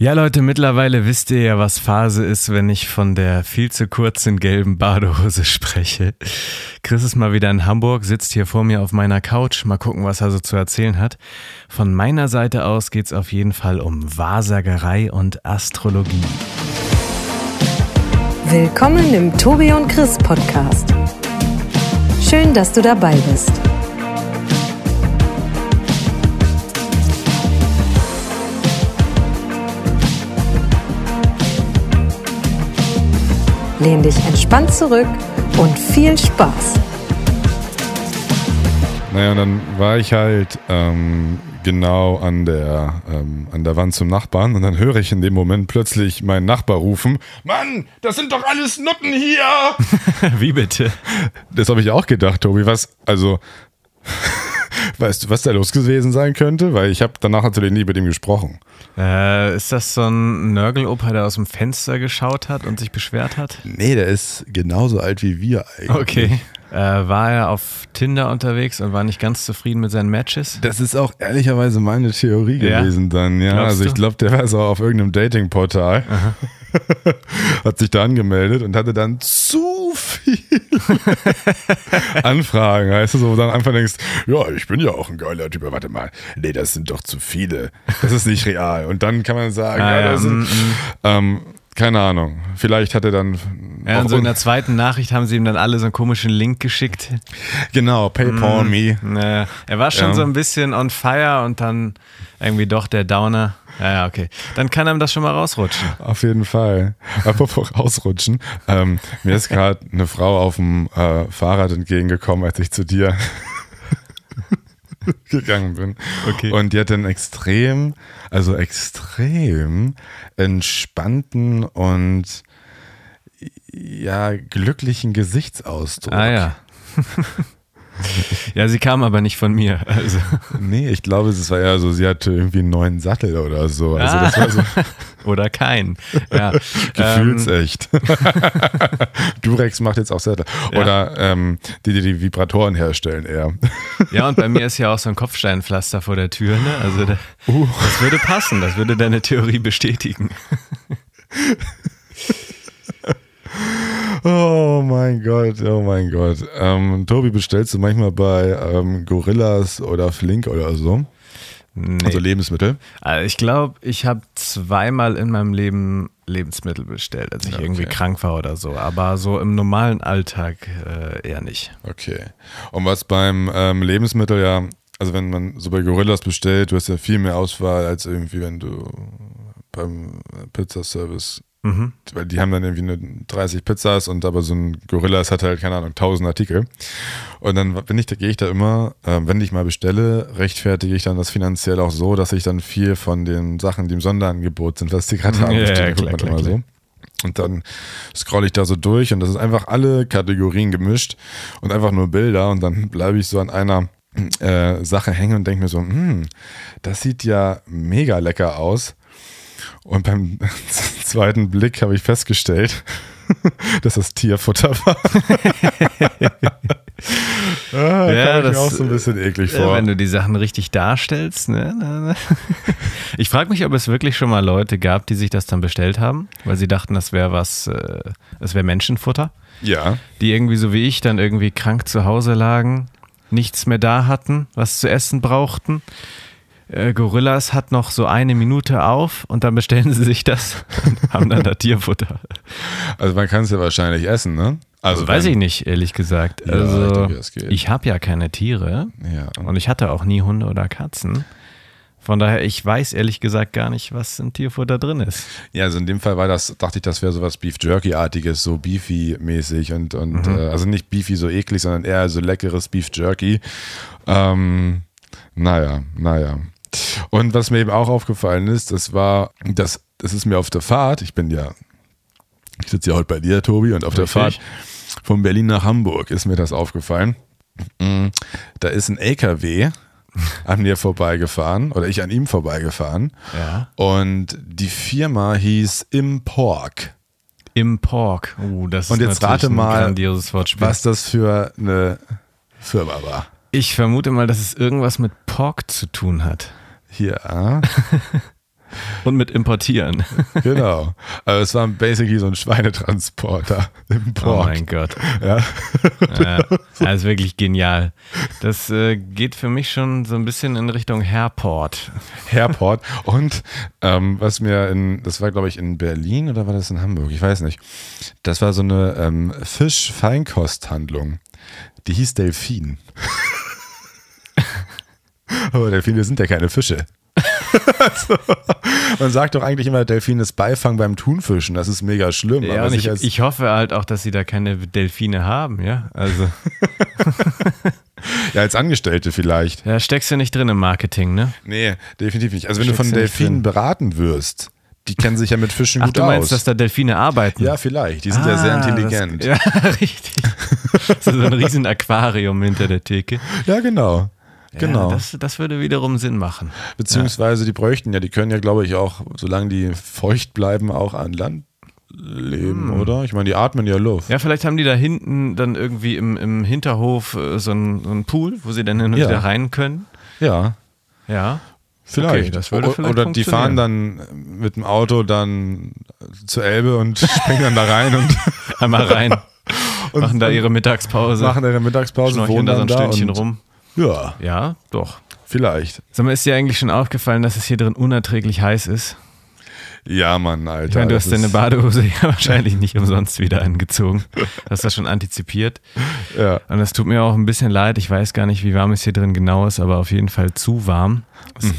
Ja, Leute, mittlerweile wisst ihr ja, was Phase ist, wenn ich von der viel zu kurzen gelben Badehose spreche. Chris ist mal wieder in Hamburg, sitzt hier vor mir auf meiner Couch. Mal gucken, was er so zu erzählen hat. Von meiner Seite aus geht's auf jeden Fall um Wahrsagerei und Astrologie. Willkommen im Tobi und Chris Podcast. Schön, dass du dabei bist. Lehn dich entspannt zurück und viel Spaß. Naja, und dann war ich halt ähm, genau an der, ähm, an der Wand zum Nachbarn und dann höre ich in dem Moment plötzlich meinen Nachbar rufen: Mann, das sind doch alles Nutten hier! Wie bitte? Das habe ich auch gedacht, Tobi. Was, also, weißt du, was da los gewesen sein könnte? Weil ich habe danach natürlich nie mit ihm gesprochen. Äh, ist das so ein Nörgeloper, der aus dem Fenster geschaut hat und sich beschwert hat? Nee, der ist genauso alt wie wir eigentlich. Okay. Äh, war er auf Tinder unterwegs und war nicht ganz zufrieden mit seinen Matches? Das ist auch ehrlicherweise meine Theorie Ja? gewesen dann, ja. Glaubst also ich glaube, der war so auf irgendeinem Datingportal. hat sich da angemeldet und hatte dann zu viel Anfragen. Weißt du, so wo du dann einfach denkst, ja, ich bin ja auch ein geiler Typ. Aber Warte mal, nee, das sind doch zu viele. Das ist nicht real. Und dann kann man sagen, Ah, ja, ja, das sind, mm, ähm, keine Ahnung. Vielleicht hat er dann Ja, und so in der zweiten Nachricht haben sie ihm dann alle so einen komischen Link geschickt. genau PayPal me. Naja, er war schon Ja. so ein bisschen on fire und dann irgendwie doch der Downer. Ja, ja, okay. Dann kann einem das schon mal rausrutschen. Auf jeden Fall. Apropos rausrutschen. Ähm, mir ist gerade eine Frau auf dem äh, Fahrrad entgegengekommen, als ich zu dir gegangen bin. Okay. Und die hatte einen extrem, also extrem entspannten und ja, glücklichen Gesichtsausdruck. Ah ja. ja, sie kam aber nicht von mir. Also. Nee, ich glaube, es war ja so, sie hatte irgendwie einen neuen Sattel oder so. Also Ah. das war so Oder kein. Ja. ähm, gefühlsecht. Durex macht jetzt auch Sattel. Ja. Oder ähm, die, die die Vibratoren herstellen eher. ja, und bei mir ist ja auch so ein Kopfsteinpflaster vor der Tür. Ne? Also da, Uh. das würde passen. Das würde deine Theorie bestätigen. Oh mein Gott, oh mein Gott. Ähm, Tobi, bestellst du manchmal bei ähm, Gorillas oder Flink oder so? Nee. Also Lebensmittel? Also ich glaube, ich habe zweimal in meinem Leben Lebensmittel bestellt, als ich Ja, irgendwie okay. krank war oder so. Aber so im normalen Alltag äh, eher nicht. Okay. Und was beim ähm, Lebensmittel ja, also wenn man so bei Gorillas bestellt, du hast ja viel mehr Auswahl als irgendwie, wenn du beim Pizzaservice Mhm. weil die haben dann irgendwie nur 30 Pizzas und aber so ein Gorillas hat halt, keine Ahnung, 1000 Artikel. Und dann bin ich, da gehe ich da immer, äh, wenn ich mal bestelle, rechtfertige ich dann das finanziell auch so, dass ich dann viel von den Sachen, die im Sonderangebot sind, was die gerade haben, Ja, bestelle, ja, klar, man klar, immer so. Und dann scrolle ich da so durch und das ist einfach alle Kategorien gemischt und einfach nur Bilder und dann bleibe ich so an einer äh, Sache hängen und denke mir so, hm, das sieht ja mega lecker aus. Und beim zweiten Blick habe ich festgestellt, dass das Tierfutter war. ah, Ja, das, mir auch so ein bisschen eklig Ja, vor. wenn du die Sachen richtig darstellst. Ne? Na, na. Ich frage mich, ob es wirklich schon mal Leute gab, die sich das dann bestellt haben, weil sie dachten, das wäre was, äh, das wäre Menschenfutter. ja, Die irgendwie so wie ich dann irgendwie krank zu Hause lagen, nichts mehr da hatten, was zu essen brauchten. Äh, Gorillas hat noch so eine Minute auf und dann bestellen sie sich das und haben dann da Tierfutter. also man kann es ja wahrscheinlich essen, ne? Also Weiß wenn- ich nicht, ehrlich gesagt. Ja, Also ich denke, ich habe ja keine Tiere. Ja. Und ich hatte auch nie Hunde oder Katzen. Von daher, ich weiß ehrlich gesagt gar nicht, was im Tierfutter drin ist. Ja, also in dem Fall war das, dachte ich, das wäre sowas Beef Jerky-artiges, so Beefy-mäßig und, und Mhm. äh, also nicht Beefy so eklig, sondern eher so leckeres Beef Jerky. Ähm, naja, naja. Und was mir eben auch aufgefallen ist, das war, das, das ist mir auf der Fahrt, ich bin ja, ich sitze ja heute bei dir, Tobi, und auf der Richtig. Fahrt von Berlin nach Hamburg ist mir das aufgefallen. Mm, Da ist ein LKW an mir vorbeigefahren oder ich an ihm vorbeigefahren. Ja. Und die Firma hieß Impork. Im Pork. Uh, das Und ist jetzt rate ein mal. Was das für eine Firma war. Ich vermute mal, dass es irgendwas mit Pork zu tun hat. Hier, ah. Und mit importieren. Genau. Also es war basically so ein Schweinetransporter im Oh mein Gott. Ja. Ja, das ist wirklich genial. Das äh, geht für mich schon so ein bisschen in Richtung Airport. Airport. Und ähm, was mir in, das war glaube ich in Berlin oder war das in Hamburg? Ich weiß nicht. Das war so eine ähm, Fisch-Feinkosthandlung. Die hieß Delfin. Aber Delfine sind ja keine Fische. also, man sagt doch eigentlich immer, Delfin ist Beifang beim Thunfischen. Das ist mega schlimm. Ja, ich, als- ich hoffe halt auch, dass sie da keine Delfine haben, ja. Also, ja, als Angestellte vielleicht. da steckst du nicht drin im Marketing, ne? Nee, definitiv nicht. Also wenn du von Steckst du nicht Delfinen beraten wirst, die kennen sich ja mit Fischen Ach, gut du meinst, aus. dass da Delfine arbeiten? ja, vielleicht. Die sind ja sehr Ah, intelligent. Das, ja, richtig. so ein riesen Aquarium hinter der Theke. Ja, genau. Genau. Ja, das, das würde wiederum Sinn machen. Beziehungsweise die bräuchten ja, die können ja, glaube ich, auch, solange die feucht bleiben, auch an Land leben, oder? Ich meine, die atmen ja Luft. Hm. Ja, vielleicht haben die da hinten dann irgendwie im, im Hinterhof äh, so einen so einen Pool, wo sie dann hin und Ja. wieder rein können. Ja, Ja. vielleicht. Okay, das würde vielleicht oder die fahren dann mit dem Auto dann zur Elbe und springen dann da rein und Einmal rein, machen da ihre Mittagspause, machen ihre Mittagspause, wohnen da so dann ein da Stündchen und, rum. Ja, Ja, doch. vielleicht. Sag mal, ist dir eigentlich schon aufgefallen, dass es hier drin unerträglich heiß ist? Ja, Mann, Alter. Ich meine, du hast deine Badehose ja wahrscheinlich nicht umsonst wieder angezogen. Du hast das schon antizipiert. Ja. Und das tut mir auch ein bisschen leid. Ich weiß gar nicht, wie warm es hier drin genau ist, aber auf jeden Fall zu warm.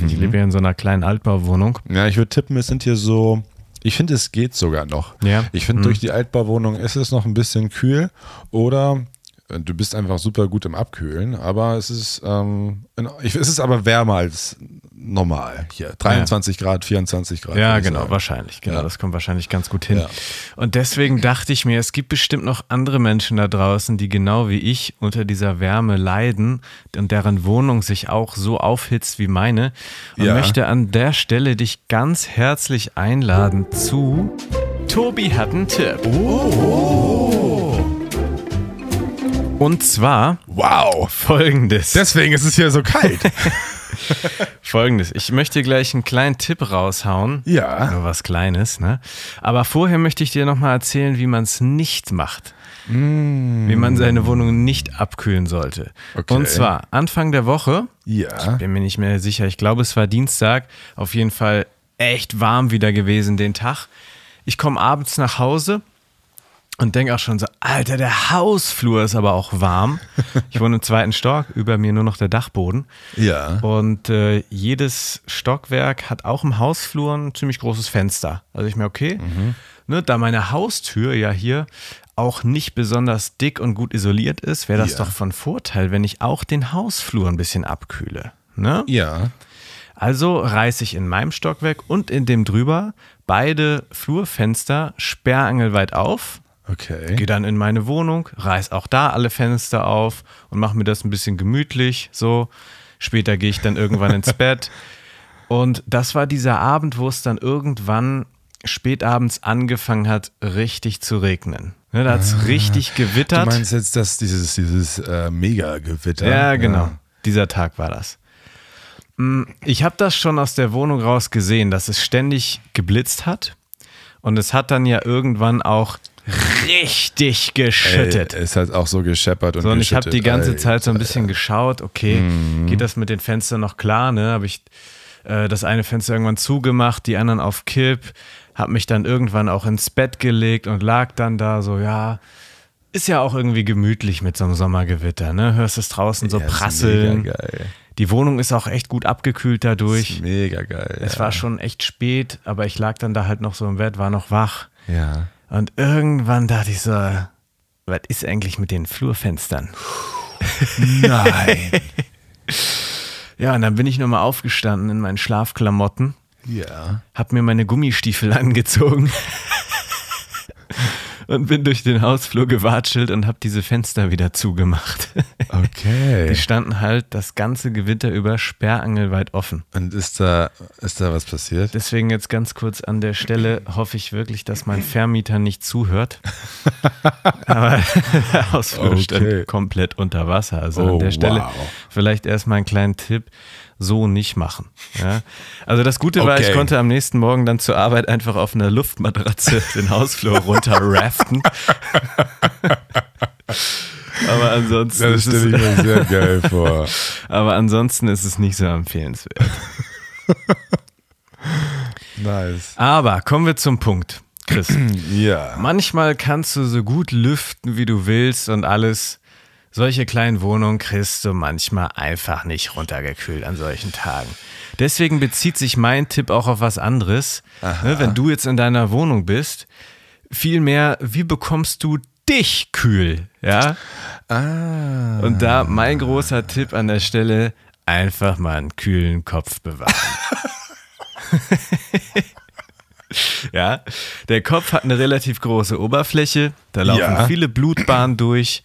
Ich lebe ja in so einer kleinen Altbauwohnung. Ja, ich würde tippen, es sind hier so. Ich finde, es geht sogar noch. Ja. Ich finde, durch die Altbauwohnung ist es noch ein bisschen kühl oder du bist einfach super gut im Abkühlen, aber es ist, ähm, es ist aber wärmer als normal hier. 23 Grad, 24 Grad. Ja, genau, sagen. wahrscheinlich. Genau, Ja. das kommt wahrscheinlich ganz gut hin. Ja. Und deswegen dachte ich mir, es gibt bestimmt noch andere Menschen da draußen, die genau wie ich unter dieser Wärme leiden und deren Wohnung sich auch so aufhitzt wie meine. Und Ja. möchte an der Stelle dich ganz herzlich einladen zu Tobi hat einen Tipp. Und zwar Wow. folgendes. Deswegen ist es hier so kalt. Folgendes, ich möchte gleich einen kleinen Tipp raushauen. Ja. Nur was Kleines, ne? Aber vorher möchte ich dir nochmal erzählen, wie man es nicht macht. Wie man seine Wohnung nicht abkühlen sollte. Okay. Und zwar Anfang der Woche, ja. bin mir nicht mehr sicher, ich glaube es war Dienstag, auf jeden Fall echt warm wieder gewesen den Tag. Ich komme abends nach Hause und denke auch schon so, Alter, der Hausflur ist aber auch warm. Ich wohne im zweiten Stock, über mir nur noch der Dachboden. Ja. Und äh, jedes Stockwerk hat auch im Hausflur ein ziemlich großes Fenster. Also ich mir, okay, ne, da meine Haustür ja hier auch nicht besonders dick und gut isoliert ist, wäre das Ja. doch von Vorteil, wenn ich auch den Hausflur ein bisschen abkühle. Ne? Ja. Also reiße ich in meinem Stockwerk und in dem drüber beide Flurfenster sperrangelweit auf, Okay. gehe dann in meine Wohnung, reiß auch da alle Fenster auf und mache mir das ein bisschen gemütlich. So, später gehe ich dann irgendwann ins Bett. Und das war dieser Abend, wo es dann irgendwann spätabends angefangen hat, richtig zu regnen. Ne, da hat es richtig Ah, Du gewittert. meinst jetzt das, dieses, dieses äh, Mega-Gewitter? Ja, genau. Dieser Tag war das. Mm, Ich habe das schon aus der Wohnung raus gesehen, dass es ständig geblitzt hat. Und es hat dann ja irgendwann auch richtig geschüttet. Ey, es hat auch so gescheppert und So, und ich habe die ganze. Zeit so ein bisschen geschaut, okay, Mhm. geht das mit den Fenstern noch klar, ne? Habe ich äh, das eine Fenster irgendwann zugemacht, die anderen auf Kipp, habe mich dann irgendwann auch ins Bett gelegt und lag dann da so, ja, ist ja auch irgendwie gemütlich mit so einem Sommergewitter, ne? Hörst es draußen so Ja, prasseln. Mega geil. Die Wohnung ist auch echt gut abgekühlt dadurch. Mega geil. Es ja. war schon echt spät, aber ich lag dann da halt noch so im Bett, war noch wach. Ja. Und irgendwann dachte ich so, was ist eigentlich mit den Flurfenstern? Nein. Ja, und dann bin ich nochmal aufgestanden in meinen Schlafklamotten, ja. hab mir meine Gummistiefel angezogen und bin durch den Hausflur gewatschelt und hab diese Fenster wieder zugemacht. Okay. Die standen halt das ganze Gewitter über sperrangelweit offen. Und ist da, ist da was passiert? Deswegen jetzt ganz kurz an der Stelle hoffe ich wirklich, dass mein Vermieter nicht zuhört. Aber der Hausflur Okay. stand komplett unter Wasser. Also Oh, an der Stelle wow. vielleicht erstmal einen kleinen Tipp. So nicht machen. Ja? Also das Gute war, ich Okay. konnte am nächsten Morgen dann zur Arbeit einfach auf einer Luftmatratze den Hausflur runter raften. Aber ansonsten, Das ist es, stelle ich mir sehr geil vor. aber ansonsten ist es nicht so empfehlenswert. Nice. Aber kommen wir zum Punkt, Chris. Ja. Manchmal kannst du so gut lüften, wie du willst und alles. Solche kleinen Wohnungen kriegst du manchmal einfach nicht runtergekühlt an solchen Tagen. Deswegen bezieht sich mein Tipp auch auf was anderes. Ne, wenn du jetzt in deiner Wohnung bist, vielmehr, wie bekommst du dich kühl? Ja? Ah. Und da mein großer Tipp an der Stelle, einfach mal einen kühlen Kopf bewahren. ja, der Kopf hat eine relativ große Oberfläche, da laufen Ja. viele Blutbahnen durch.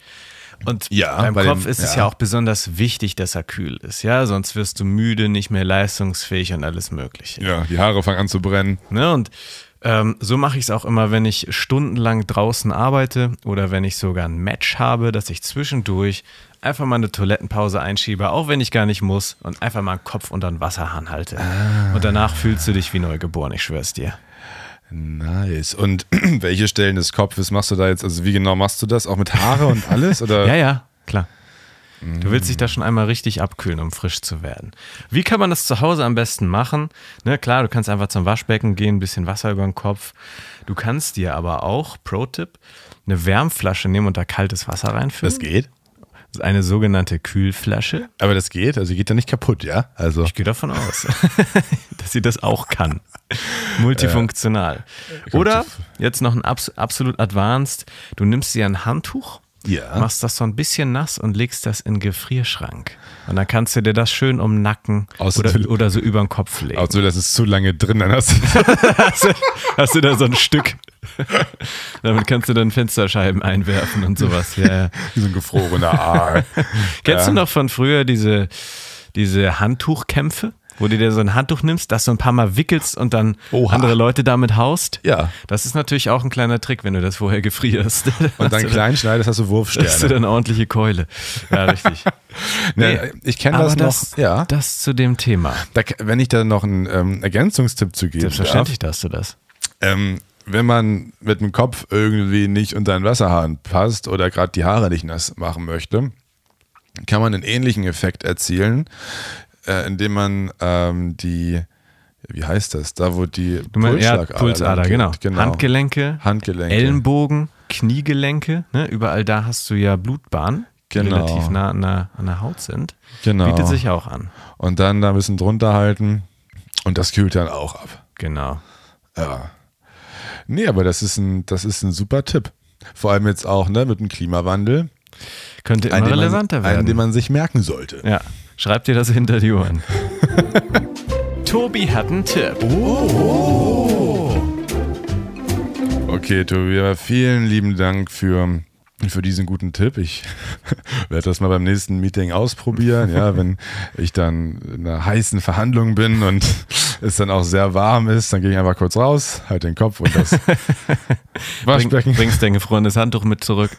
Und Ja, beim bei Kopf dem- ist es ja. ja auch besonders wichtig, dass er kühl ist. Ja, sonst wirst du müde, nicht mehr leistungsfähig und alles Mögliche. Ja, die Haare fangen an zu brennen. Ne? Und ähm, so mache ich es auch immer, wenn ich stundenlang draußen arbeite oder wenn ich sogar ein Match habe, dass ich zwischendurch einfach mal eine Toilettenpause einschiebe, auch wenn ich gar nicht muss und einfach mal einen Kopf unter den Wasserhahn halte. Und danach fühlst du dich wie neugeboren, ich schwör's dir. Nice. Und welche Stellen des Kopfes machst du da jetzt? Also wie genau machst du das? Auch mit Haare und alles? Oder? Ja, ja, klar. Du willst dich da schon einmal richtig abkühlen, um frisch zu werden. Wie kann man das zu Hause am besten machen? Ne, klar, du kannst einfach zum Waschbecken gehen, ein bisschen Wasser über den Kopf. Du kannst dir aber auch, Pro-Tipp, eine Wärmflasche nehmen und da kaltes Wasser reinfüllen. Das geht. Das ist eine sogenannte Kühlflasche. Aber das geht, also geht ja nicht kaputt, ja? Also. Ich gehe davon aus, dass sie das auch kann. Multifunktional. Oder jetzt noch ein abs absolut advanced. Du nimmst dir ein Handtuch, Ja. machst das so ein bisschen nass und legst das in den Gefrierschrank. Und dann kannst du dir das schön um den Nacken Außer oder, oder so über den Kopf legen. Also das ist zu lange drin, dann hast du hast, du, hast du da so ein Stück. Damit kannst du dann Fensterscheiben einwerfen und sowas. Ja, ja. wie so ein gefrorener Aal. Kennst Ja. du noch von früher diese, diese Handtuchkämpfe? Wo du dir so ein Handtuch nimmst, das so ein paar Mal wickelst und dann Oha. andere Leute damit haust? Ja. Das ist natürlich auch ein kleiner Trick, wenn du das vorher gefrierst. Und dann klein schneidest, hast du Hast du Wurfsterne. dann ordentliche Keule. Ja, richtig. Nee, ich kenne das das, noch. Ja. das zu dem Thema. Da, wenn ich da noch einen ähm, Ergänzungstipp zu geben darf. Selbstverständlich darfst du das. Ähm, wenn man mit dem Kopf irgendwie nicht unter den Wasserhahn passt oder gerade die Haare nicht nass machen möchte, kann man einen ähnlichen Effekt erzielen, äh, indem man ähm, die, wie heißt das, da wo die meinst, ja, Pulsschlagader Pulsader, genau. genau. Handgelenke, Handgelenke. Ellenbogen, Kniegelenke, ne? überall da hast du ja Blutbahnen, die Genau. relativ nah an der, an der Haut sind. Genau. Bietet sich auch an. Und dann da ein bisschen drunter halten und das kühlt dann auch ab. Genau. Ja. Nee, aber das ist ein, das ist ein super Tipp. Vor allem jetzt auch ne, mit dem Klimawandel. Könnte immer einen, relevanter man, werden. einen, den man sich merken sollte. ja, schreib dir das hinter die Ohren. Tobi hat einen Tipp. Okay, Tobi, aber vielen lieben Dank für, für diesen guten Tipp. Ich werde das mal beim nächsten Meeting ausprobieren. Ja, wenn ich dann in einer heißen Verhandlung bin und es dann auch sehr warm ist, dann gehe ich einfach kurz raus, halt den Kopf und das Bring, Waschbecken bringst dein gefrorenes Handtuch mit zurück.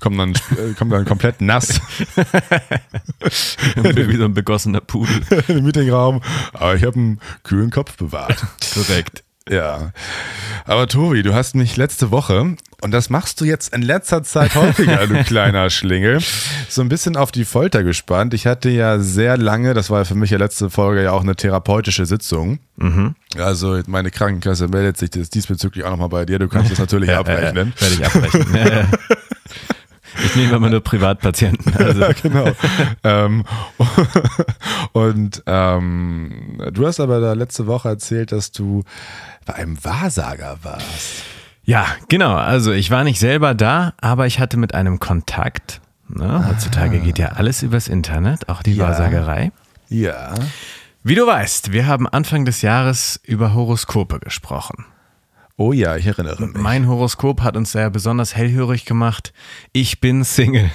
kommt dann, äh, kommt dann komplett nass Wie so ein begossener Pudel. den Meetingraum. Aber ich habe einen kühlen Kopf bewahrt. Korrekt. Ja. Aber Tobi, du hast mich letzte Woche, und das machst du jetzt in letzter Zeit häufiger, du kleiner Schlingel, so ein bisschen auf die Folter gespannt. Ich hatte ja sehr lange, das war für mich ja letzte Folge ja auch eine therapeutische Sitzung. Also meine Krankenkasse meldet sich das diesbezüglich auch nochmal bei dir. Du kannst das natürlich abrechnen. Werde ich abrechnen. Ja, ja. Ich nehme immer nur Privatpatienten. Also. genau. ähm, und ähm, du hast aber da letzte Woche erzählt, dass du bei einem Wahrsager warst. Ja, genau. Also ich war nicht selber da, aber ich hatte mit einem Kontakt. Ne? Heutzutage geht ja alles übers Internet, auch die Ja. Wahrsagerei. Ja. Wie du weißt, wir haben Anfang des Jahres über Horoskope gesprochen. Oh ja, ich erinnere mich. Mein Horoskop hat uns sehr besonders hellhörig gemacht. Ich bin Single.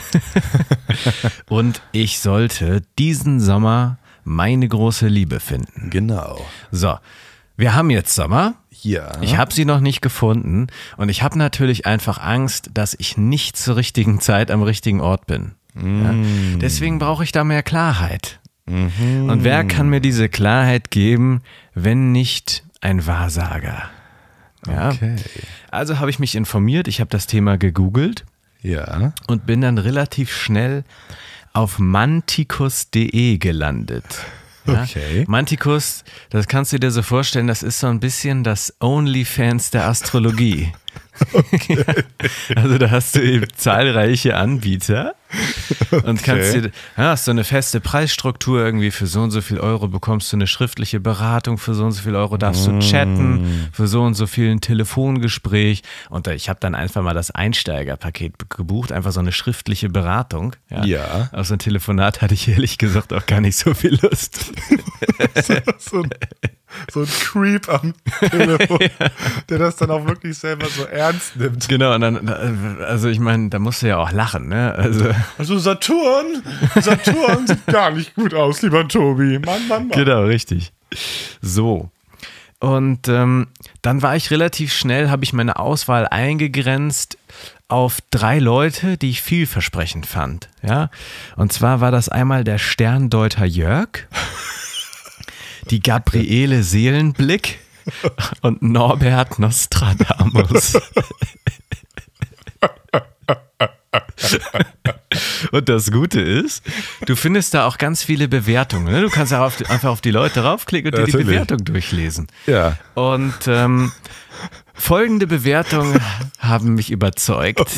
Und ich sollte diesen Sommer meine große Liebe finden. Genau. So, wir haben jetzt Sommer. Ja. Ich habe sie noch nicht gefunden und ich habe natürlich einfach Angst, dass ich nicht zur richtigen Zeit am richtigen Ort bin. Ja? Deswegen brauche ich da mehr Klarheit. Und wer kann mir diese Klarheit geben, wenn nicht ein Wahrsager? Ja. Okay. Also habe ich mich informiert, ich habe das Thema gegoogelt Ja. und bin dann relativ schnell auf manticus.de gelandet. Ja? Okay. Manticus, das kannst du dir so vorstellen, das ist so ein bisschen das OnlyFans der Astrologie. also da hast du eben zahlreiche Anbieter und kannst dir, ja, hast so eine feste Preisstruktur irgendwie für so und so viel Euro bekommst du eine schriftliche Beratung, für so und so viel Euro darfst du chatten, für so und so viel ein Telefongespräch und ich habe dann einfach mal das Einsteigerpaket gebucht, einfach so eine schriftliche Beratung. Ja. Auf so ein Telefonat hatte ich ehrlich gesagt auch gar nicht so viel Lust. so, ein, so ein Creep am Telefon, der das dann auch wirklich selber so ernst nimmt. Genau, und dann, also ich meine, da musst du ja auch lachen, ne? Also, Also Saturn, Saturn sieht gar nicht gut aus, lieber Tobi. Mann, Mann, Mann. genau, richtig. So. Und ähm, dann war ich relativ schnell, habe ich meine Auswahl eingegrenzt auf drei Leute, die ich vielversprechend fand. Ja, und zwar war das einmal der Sterndeuter Jörg, die Gabriele Seelenblick und Norbert Nostradamus. Und das Gute ist, du findest da auch ganz viele Bewertungen. Ne? Du kannst auf die, einfach auf die Leute raufklicken und dir die Natürlich. Bewertung durchlesen. Ja. Und ähm, folgende Bewertungen haben mich überzeugt.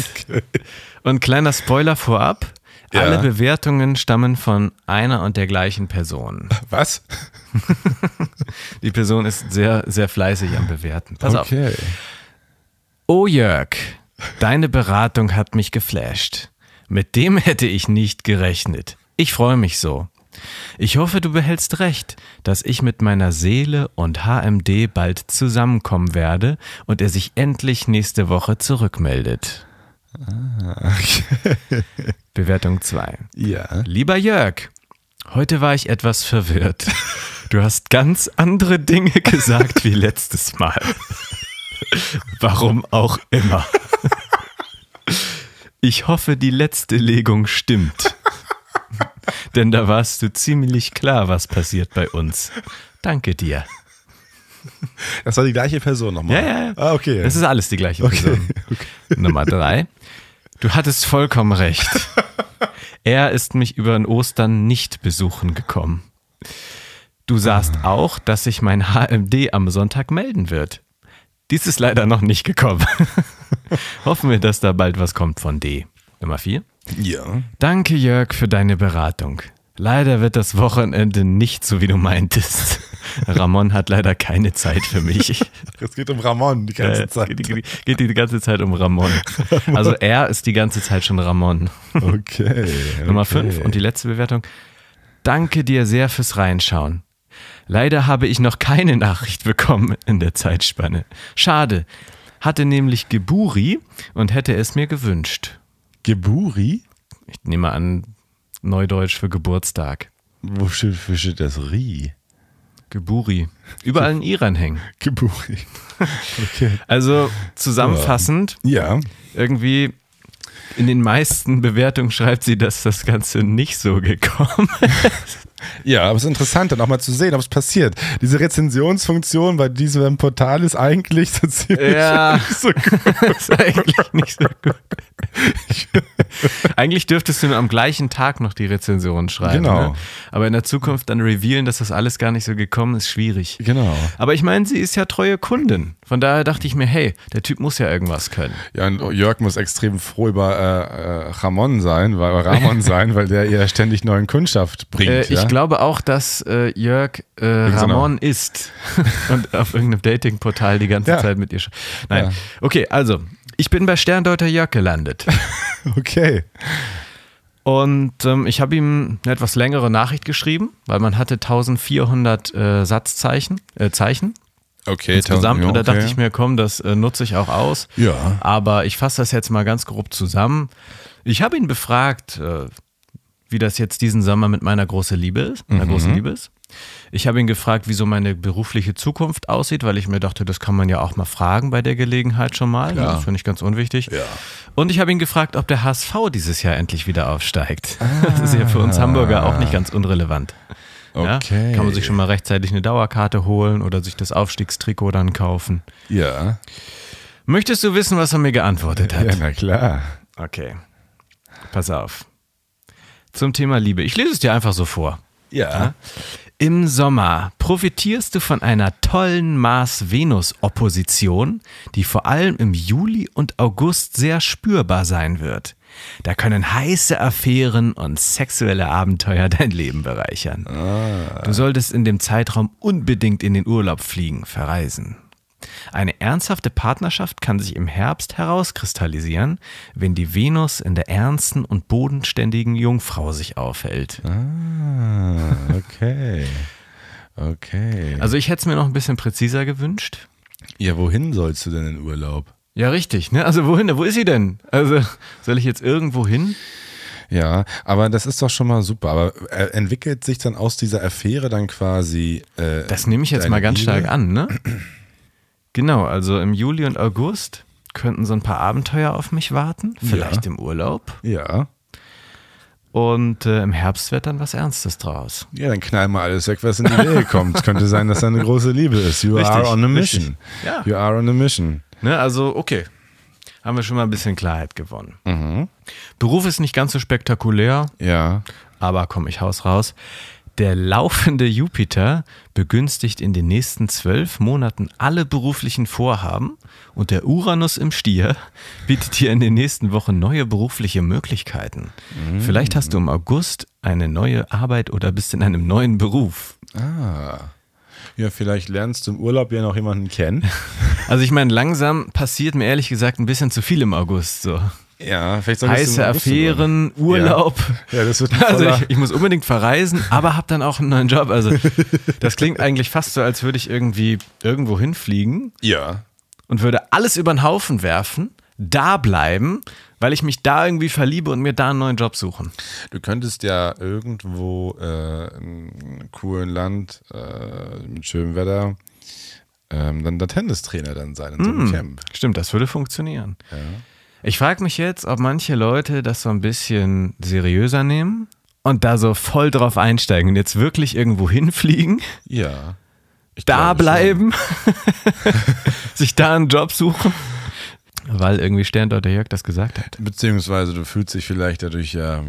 Und kleiner Spoiler vorab. Ja. Alle Bewertungen stammen von einer und der gleichen Person. Was? Die Person ist sehr, sehr fleißig am Bewerten. Pass auf. Okay. Oh Jörg, deine Beratung hat mich geflasht. Mit dem hätte ich nicht gerechnet. Ich freue mich so. Ich hoffe, du behältst recht, dass ich mit meiner Seele und HMD bald zusammenkommen werde und er sich endlich nächste Woche zurückmeldet. Bewertung 2. Ja. Lieber Jörg, heute war ich etwas verwirrt. Du hast ganz andere Dinge gesagt wie letztes Mal. Warum auch immer. Ich hoffe, die letzte Legung stimmt. Denn da warst du ziemlich klar, was passiert bei uns. Danke dir. Das war die gleiche Person nochmal. Ja, ja, ja. Ah, okay. Das ist alles die gleiche Person. Nummer drei. Du hattest vollkommen recht. Er ist mich über den Ostern nicht besuchen gekommen. Du sahst auch, dass sich mein HMD am Sonntag melden wird. Dies ist leider noch nicht gekommen. Hoffen wir, dass da bald was kommt von D. Nummer vier. ja. Danke, Jörg, für deine Beratung. Leider wird das Wochenende nicht so, wie du meintest. Ramon hat leider keine Zeit für mich. Es geht um Ramon die ganze Äh, Zeit. Geht, die- geht die ganze Zeit um Ramon. Also er ist die ganze Zeit schon Ramon. Okay. Nummer okay. 5 und die letzte Bewertung. Danke dir sehr fürs Reinschauen. Leider habe ich noch keine Nachricht bekommen in der Zeitspanne. Schade. Hatte nämlich Geburi und hätte es mir gewünscht. Geburi? Ich nehme an, Neudeutsch für Geburtstag. Wo steht, wo steht das Ri? Geburi. Überall in Iran hängen. Geburi. Okay. Also zusammenfassend, Ja. irgendwie in den meisten Bewertungen schreibt sie, dass das Ganze nicht so gekommen ist. Ja, aber es ist interessant, dann auch mal zu sehen, ob es passiert. Diese Rezensionsfunktion bei diesem Portal ist eigentlich so ziemlich Ja. nicht so gut. Ist eigentlich nicht so gut. Eigentlich dürftest du am gleichen Tag noch die Rezension schreiben. Genau. Ne? Aber in der Zukunft dann revealen, dass das alles gar nicht so gekommen ist, schwierig. Genau. Aber ich meine, sie ist ja treue Kundin. Von daher dachte ich mir, hey, der Typ muss ja irgendwas können. Ja, und Jörg muss extrem froh über äh, äh, Ramon sein, weil Ramon sein, weil der ihr ständig neuen Kundschaft bringt. Äh, ja? Ich glaube auch, dass äh, Jörg äh, Ramon ist und auf irgendeinem Datingportal die ganze Ja. Zeit mit ihr. Nein. Ja. Okay, also, ich bin bei Sterndeuter Jörg gelandet. Okay. Und ähm, ich habe ihm eine etwas längere Nachricht geschrieben, weil man hatte 1400 äh, Satzzeichen, äh, Zeichen. Okay, insgesamt. 1000 Und da okay. dachte ich mir, komm, das äh, nutze ich auch aus. Ja. Aber ich fasse das jetzt mal ganz grob zusammen. Ich habe ihn befragt, äh, wie das jetzt diesen Sommer mit meiner großen Liebe ist, meiner großen Liebe ist. Ich habe ihn gefragt, wie so meine berufliche Zukunft aussieht, weil ich mir dachte, das kann man ja auch mal fragen bei der Gelegenheit schon mal. Klar. Das finde ich ganz unwichtig. Ja. Und ich habe ihn gefragt, ob der HSV dieses Jahr endlich wieder aufsteigt. Das ist ja für uns Hamburger auch nicht ganz unrelevant. Ja? Okay. Kann man sich schon mal rechtzeitig eine Dauerkarte holen oder sich das Aufstiegstrikot dann kaufen. Ja. Möchtest du wissen, was er mir geantwortet hat? Ja, na klar. Okay. Pass auf. Zum Thema Liebe. Ich lese es dir einfach so vor. Ja. Im Sommer profitierst du von einer tollen Mars-Venus-Opposition, die vor allem im Juli und August sehr spürbar sein wird. Da können heiße Affären und sexuelle Abenteuer dein Leben bereichern. Du solltest in dem Zeitraum unbedingt in den Urlaub fliegen, verreisen. Eine ernsthafte Partnerschaft kann sich im Herbst herauskristallisieren, wenn die Venus in der ernsten und bodenständigen Jungfrau sich aufhält. Ah, okay. Okay. Also ich hätte es mir noch ein bisschen präziser gewünscht. ja, wohin sollst du denn in Urlaub? Ja, richtig. Ne? Also wohin? Wo ist sie denn? Also soll ich jetzt irgendwo hin? Ja, aber das ist doch schon mal super. Aber äh, entwickelt sich dann aus dieser Affäre dann quasi. Äh, Das nehme ich jetzt mal ganz Liebe? stark an, ne? Genau, also im Juli und August könnten so ein paar Abenteuer auf mich warten, vielleicht Ja. im Urlaub. Ja. Und äh, im Herbst wird dann was Ernstes draus. Ja, dann knall mal alles weg, was in die Nähe kommt. Könnte sein, dass da eine große Liebe ist. You Richtig, are on a mission. Ja. You are on a mission. Ne, also okay, haben wir schon mal ein bisschen Klarheit gewonnen. Mhm. Beruf ist nicht ganz so spektakulär, Ja. aber komm, ich haus raus. Der laufende Jupiter begünstigt in den nächsten zwölf Monaten alle beruflichen Vorhaben und der Uranus im Stier bietet dir in den nächsten Wochen neue berufliche Möglichkeiten. Vielleicht hast du im August eine neue Arbeit oder bist in einem neuen Beruf. Ah. Ja, vielleicht lernst du im Urlaub ja noch jemanden kennen. Also ich meine, langsam passiert mir ehrlich gesagt ein bisschen zu viel im August so. Ja, vielleicht solltest Heiße Affären, Urlaub. Ja, das wird Also ich, ich muss unbedingt verreisen, aber habe dann auch einen neuen Job. Also das klingt eigentlich fast so, als würde ich irgendwie irgendwo hinfliegen Ja. und würde alles über den Haufen werfen, da bleiben, weil ich mich da irgendwie verliebe und mir da einen neuen Job suchen. Du könntest ja irgendwo äh, in einem coolen Land äh, mit schönem Wetter ähm, dann der Tennistrainer dann sein in so einem Camp. Stimmt, das würde funktionieren. Ich frage mich jetzt, ob manche Leute das so ein bisschen seriöser nehmen und da so voll drauf einsteigen und jetzt wirklich irgendwo hinfliegen, Ja. Da bleiben, sich da einen Job suchen, weil irgendwie Sterndeuter Jörg das gesagt hat. Beziehungsweise du fühlst dich vielleicht dadurch ja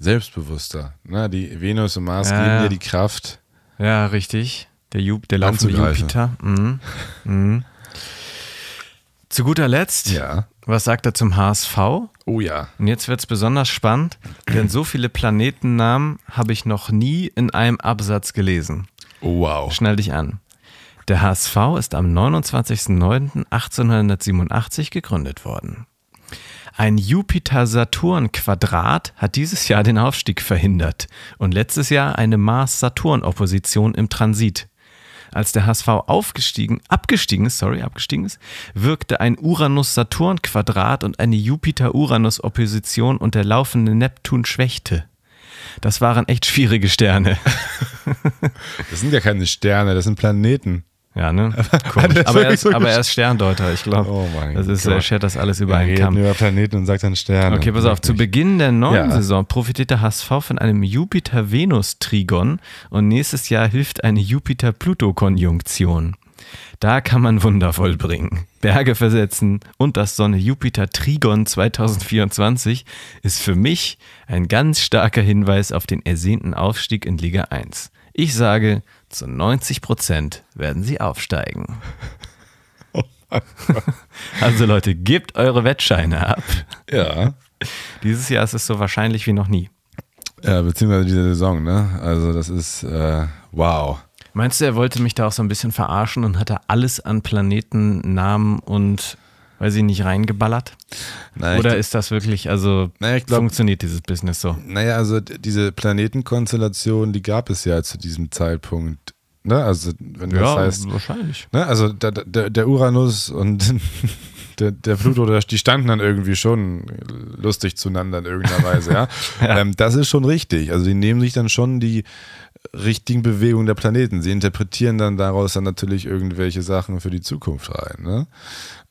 selbstbewusster. Na, die Venus und Mars Ja, geben dir die Kraft. Ja, richtig. Der, Ju der laufende. Jupiter. Mhm. Mhm. Zu guter Letzt, Ja. Was sagt er zum HSV? Oh ja. Und jetzt wird es besonders spannend, denn so viele Planetennamen habe ich noch nie in einem Absatz gelesen. Oh wow. Schnall dich an. Der HSV ist am 29.09.1887 gegründet worden. Ein Jupiter-Saturn-Quadrat hat dieses Jahr den Aufstieg verhindert und letztes Jahr eine Mars-Saturn-Opposition im Transit. Als der HSV aufgestiegen, abgestiegen ist, sorry, abgestiegen ist, wirkte ein Uranus-Saturn-Quadrat und eine Jupiter-Uranus-Opposition und der laufende Neptun schwächte. Das waren echt schwierige Sterne. Das sind ja keine Sterne, das sind Planeten. Ja, ne? Komisch. er Aber, er ist, aber er ist Sterndeuter, ich glaube. Oh mein das ist, er Gott. schert das alles über Wir einen Kamm. über Planeten und sagt dann Sterne. Okay, pass auf. Zu. Beginn der neuen Ja. Saison profitiert der HSV von einem Jupiter-Venus-Trigon und nächstes Jahr hilft eine Jupiter-Pluto-Konjunktion. Da kann man Wunder vollbringen. Berge versetzen und das Sonne-Jupiter-Trigon 2024 ist für mich ein ganz starker Hinweis auf den ersehnten Aufstieg in Liga 1. Ich sage, zu 90 Prozent werden sie aufsteigen. Also Leute, gebt eure Wettscheine ab. Ja. Dieses Jahr ist es so wahrscheinlich wie noch nie. Ja, beziehungsweise diese Saison, ne? Also das ist äh, wow. Meinst du, er wollte mich da auch so ein bisschen verarschen und hat da alles an Planetennamen und weiß ich nicht reingeballert? Nein, Oder ist das wirklich, also Naja, glaub- funktioniert dieses Business so? naja, also diese Planetenkonstellation, die gab es ja zu diesem Zeitpunkt Ne? Also, wenn das Ja, heißt, wahrscheinlich. ne? also der, der, der Uranus und der, der Pluto, die standen dann irgendwie schon lustig zueinander in irgendeiner Weise, ja. Ähm, das ist schon richtig. Also, die nehmen sich dann schon die richtigen Bewegungen der Planeten. Sie interpretieren dann daraus dann natürlich irgendwelche Sachen für die Zukunft rein, ne?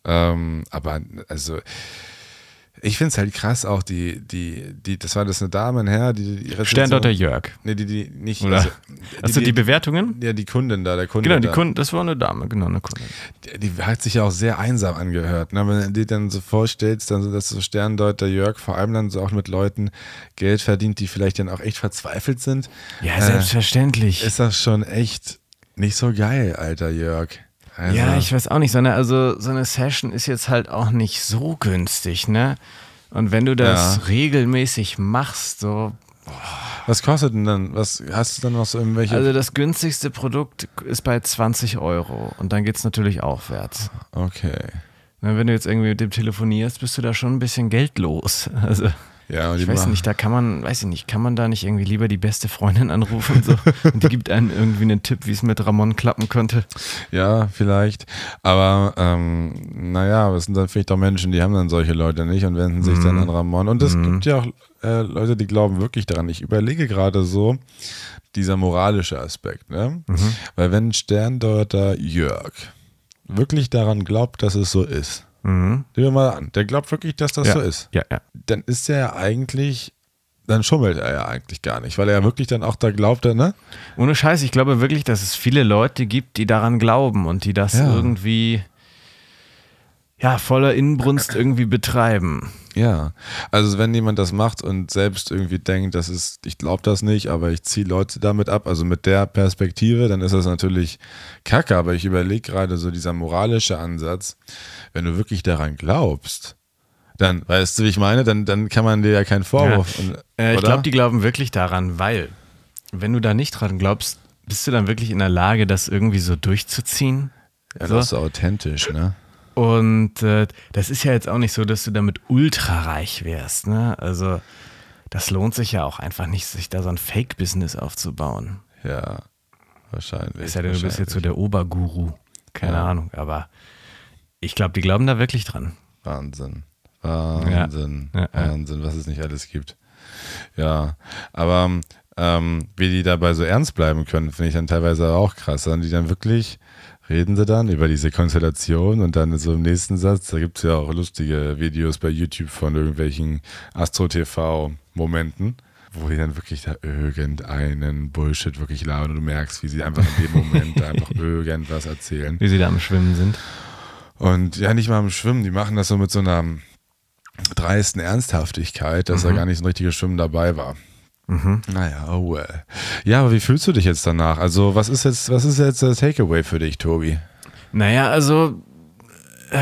Ähm, aber, also, ich finde es halt krass auch, die, die, die, das war das eine Dame, ein Herr, die, die Rezension- Sterndeuter Jörg. Nee, die, die, nicht, Oder? also, Hast du die Bewertungen? ja, die Kundin da, der Kunde. Genau, die da. Kunden, das war eine Dame, genau, eine Kundin. Die, die hat sich ja auch sehr einsam angehört. Ne? Wenn du dir dann so vorstellst, dann so, dass so Sterndeuter Jörg vor allem dann so auch mit Leuten Geld verdient, die vielleicht dann auch echt verzweifelt sind, Ja, Äh, selbstverständlich. ist das schon echt nicht so geil, alter Jörg. Also, ja, ich weiß auch nicht. So eine, also so eine Session ist jetzt halt auch nicht so günstig, ne? Und wenn du das Ja. regelmäßig machst, so. was kostet denn dann? Was hast du dann noch so irgendwelche? Also das günstigste Produkt ist bei 20 Euro und dann geht es natürlich aufwärts. okay. Na, wenn du jetzt irgendwie mit dem telefonierst, bist du da schon ein bisschen Geld los. Also Ja, ich weiß nicht, da kann man, weiß ich nicht, kann man da nicht irgendwie lieber die beste Freundin anrufen und so und die gibt einem irgendwie einen Tipp, wie es mit Ramon klappen könnte. Ja, vielleicht. Aber ähm, naja, es sind dann vielleicht auch Menschen, die haben dann solche Leute nicht und wenden sich dann an Ramon. Und es gibt ja auch äh, Leute, die glauben wirklich daran. Ich überlege gerade so, dieser moralische Aspekt, ne? Weil wenn Sterndeuter Jörg wirklich daran glaubt, dass es so ist, Mhm. nehmen wir mal an, der glaubt wirklich, dass das ja. so ist, Ja, ja. dann ist er ja eigentlich, dann schummelt er ja eigentlich gar nicht, weil er ja wirklich dann auch da glaubt, ne? Ohne Scheiß, ich glaube wirklich, dass es viele Leute gibt, die daran glauben und die das Ja. irgendwie ja, voller Inbrunst irgendwie betreiben. Ja, also wenn jemand das macht und selbst irgendwie denkt, das ist, ich glaube das nicht, aber ich ziehe Leute damit ab, also mit der Perspektive, dann ist das natürlich kacke, aber ich überlege gerade so dieser moralische Ansatz, wenn du wirklich daran glaubst, dann, weißt du, wie ich meine, dann, dann kann man dir ja keinen Vorwurf. Ja. Und, Äh, ich glaube, die glauben wirklich daran, weil, wenn du da nicht dran glaubst, bist du dann wirklich in der Lage, das irgendwie so durchzuziehen? ja, so. das ist so authentisch, ne? Und äh, das ist ja jetzt auch nicht so, dass du damit ultra reich wärst. Ne? Also, das lohnt sich ja auch einfach nicht, sich da so ein Fake-Business aufzubauen. Ja, wahrscheinlich. Ist ja, du bist jetzt so der Oberguru. Keine Ja. Ahnung, aber ich glaube, die glauben da wirklich dran. Wahnsinn. Wahnsinn. Ja, ja. Wahnsinn, was es nicht alles gibt. Ja, aber ähm, wie die dabei so ernst bleiben können, finde ich dann teilweise auch krass. Dann die dann wirklich, reden sie dann über diese Konstellation und dann so im nächsten Satz, da gibt es ja auch lustige Videos bei YouTube von irgendwelchen Astro-TV-Momenten, wo die dann wirklich da irgendeinen Bullshit wirklich labern und du merkst, wie sie einfach in dem Moment da einfach irgendwas erzählen. Wie sie da am Schwimmen sind. Und ja, nicht mal im Schwimmen, die machen das so mit so einer dreisten Ernsthaftigkeit, dass da gar nicht so ein richtiges Schwimmen dabei war. Naja, oh well. Ja, aber wie fühlst du dich jetzt danach? Also, was ist jetzt, was ist jetzt das Takeaway für dich, Tobi? Naja, also. Äh,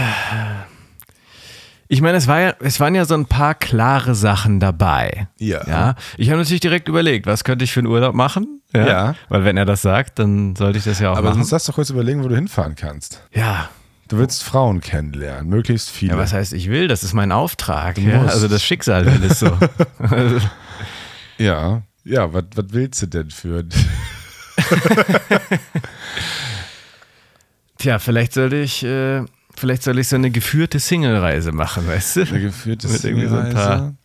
ich meine, es, war ja, es waren ja so ein paar klare Sachen dabei. Ja. ja? Ich habe natürlich direkt überlegt, was könnte ich für einen Urlaub machen? Ja. Weil wenn er das sagt, dann sollte ich das ja auch Aber machen. sonst lass doch kurz überlegen, wo du hinfahren kannst. ja. Du willst Frauen kennenlernen, möglichst viele. Ja, was heißt, ich will? Das ist mein Auftrag. Ja? Also das Schicksal will es so. ja, ja, was, willst du denn für? tja, vielleicht sollte ich, äh, vielleicht soll ich so eine geführte Single-Reise machen, weißt du? Eine geführte irgendwie so Single-Reise.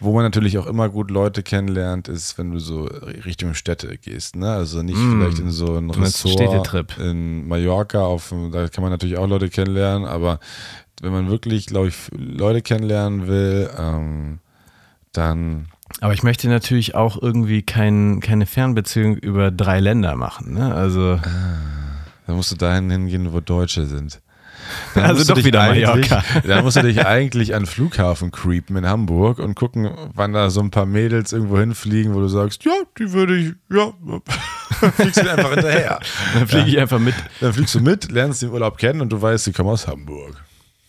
Wo man natürlich auch immer gut Leute kennenlernt, ist, wenn du so Richtung Städte gehst. Ne? Also nicht Mm. vielleicht in so ein Ressort Städtetrip. in Mallorca, auf, da kann man natürlich auch Leute kennenlernen, aber wenn man wirklich, glaube ich, Leute kennenlernen will, ähm, dann Aber ich möchte natürlich auch irgendwie kein, keine Fernbeziehung über drei Länder machen. Ne? Also, Dann musst du dahin hingehen, wo Deutsche sind. Dann Also doch wieder eigentlich- Mallorca. Dann musst du dich eigentlich an den Flughafen creepen in Hamburg und gucken, wann da so ein paar Mädels irgendwo hinfliegen, wo du sagst, ja, die würde ich, ja, dann fliegst du einfach hinterher. dann fliege ich einfach mit. Dann fliegst du mit, lernst den Urlaub kennen und du weißt, sie kommen aus Hamburg.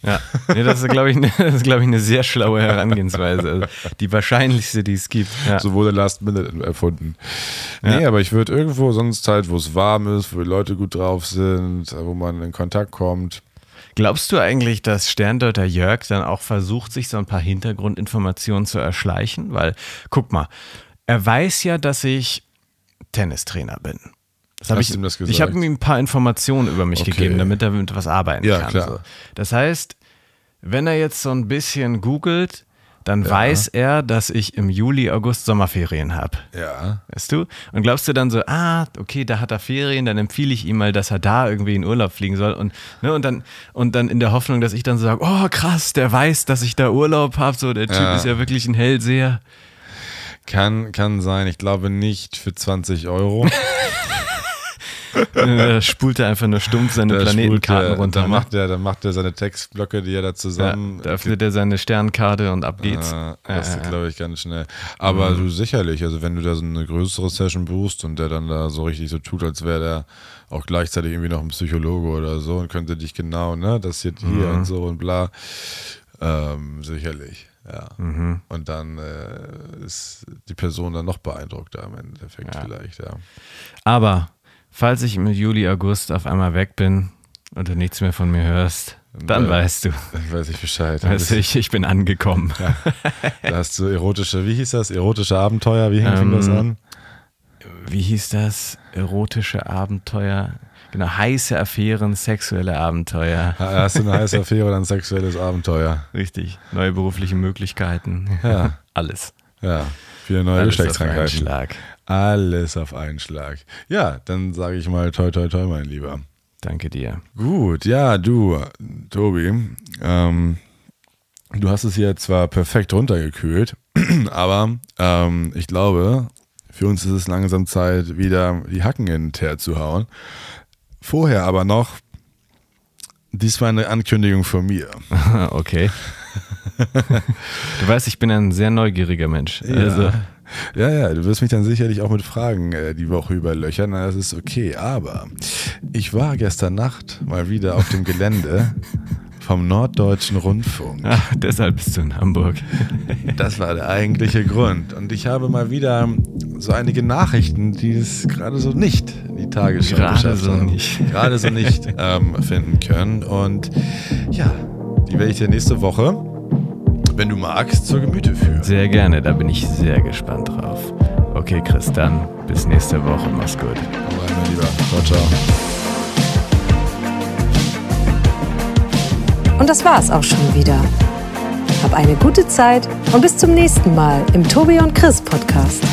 Ja, nee, das ist, glaube ich, ne- das ist, glaube ich, eine sehr schlaue Herangehensweise. Also die wahrscheinlichste, die es gibt. Ja. So wurde Last Minute erfunden. Nee, aber ich würde irgendwo sonst halt, wo es warm ist, wo die Leute gut drauf sind, wo man in Kontakt kommt. Glaubst du eigentlich, dass Sterndeuter Jörg dann auch versucht, sich so ein paar Hintergrundinformationen zu erschleichen? Weil, guck mal, er weiß ja, dass ich Tennistrainer bin. Das hab Hast ich ihm das gesagt? ich habe ihm ein paar Informationen über mich Okay. gegeben, damit er mit was arbeiten Ja, kann. klar. So. Das heißt, wenn er jetzt so ein bisschen googelt, dann weiß er, dass ich im Juli, August Sommerferien habe. Ja. Weißt du? Und glaubst du dann so, ah, okay, da hat er Ferien, dann empfehle ich ihm mal, dass er da irgendwie in Urlaub fliegen soll. Und, ne, und, dann, und dann in der Hoffnung, dass ich dann so sage, oh krass, der weiß, dass ich da Urlaub habe. So, der Typ Ja. ist ja wirklich ein Hellseher. Kann, kann sein. Ich glaube nicht für 20 Euro. äh, spult er einfach nur stumpf seine Da Planetenkarten er- runter. Da ne? macht, er, da macht er seine Textblöcke, die er da ja, zusammen. da öffnet er seine Sternkarte und ab geht's. Ja, das ja, ist, ja. glaube ich, ganz schnell. Aber du sicherlich, also wenn du da so eine größere Session buchst und der dann da so richtig so tut, als wäre der auch gleichzeitig irgendwie noch ein Psychologe oder so und könnte dich genau, ne, das hier, hier und so und bla. Ähm, sicherlich, ja. Und dann äh, ist die Person dann noch beeindruckter im Endeffekt vielleicht, ja. Aber falls ich im Juli, August auf einmal weg bin und du nichts mehr von mir hörst, dann Ja. weißt du, Dann weiß ich Bescheid. weißt du ich, ich bin angekommen. Da hast du erotische, wie hieß das? Erotische Abenteuer, wie das Ähm, an? Wie hieß das? Erotische Abenteuer. Genau, heiße Affären, sexuelle Abenteuer. Ha- Hast du eine heiße Affäre oder ein sexuelles Abenteuer? Richtig. Neue berufliche Möglichkeiten. Ja. Alles. Ja, viele neue Geschlechtskrankheiten. Alles auf einen Schlag. Ja, dann sage ich mal toi toi toi, mein Lieber. Danke dir. Gut, ja, du, Tobi, ähm, du hast es hier zwar perfekt runtergekühlt, aber ähm, ich glaube, für uns ist es langsam Zeit, wieder die Hacken in den Teer zu hauen. Vorher aber noch, dies war eine Ankündigung von mir. okay. Du weißt, ich bin ein sehr neugieriger Mensch. Also, Ja, ja, du wirst mich dann sicherlich auch mit Fragen äh, die Woche überlöchern, das ist okay. Aber ich war gestern Nacht mal wieder auf dem Gelände vom Norddeutschen Rundfunk. ah, deshalb bist du in Hamburg. Das war der eigentliche Grund. Und ich habe mal wieder so einige Nachrichten, die es gerade so nicht in die Tagesschau Gerade so nicht. Gerade so nicht ähm, finden können. Und ja, die werde ich dir nächste Woche, wenn du magst, zur Gemüte führen. Sehr gerne, da bin ich sehr gespannt drauf. Okay, Chris, dann bis nächste Woche. Mach's gut. Hau rein, mein Lieber. Ciao, ciao. Und das war's auch schon wieder. Hab eine gute Zeit und bis zum nächsten Mal im Tobi und Chris Podcast.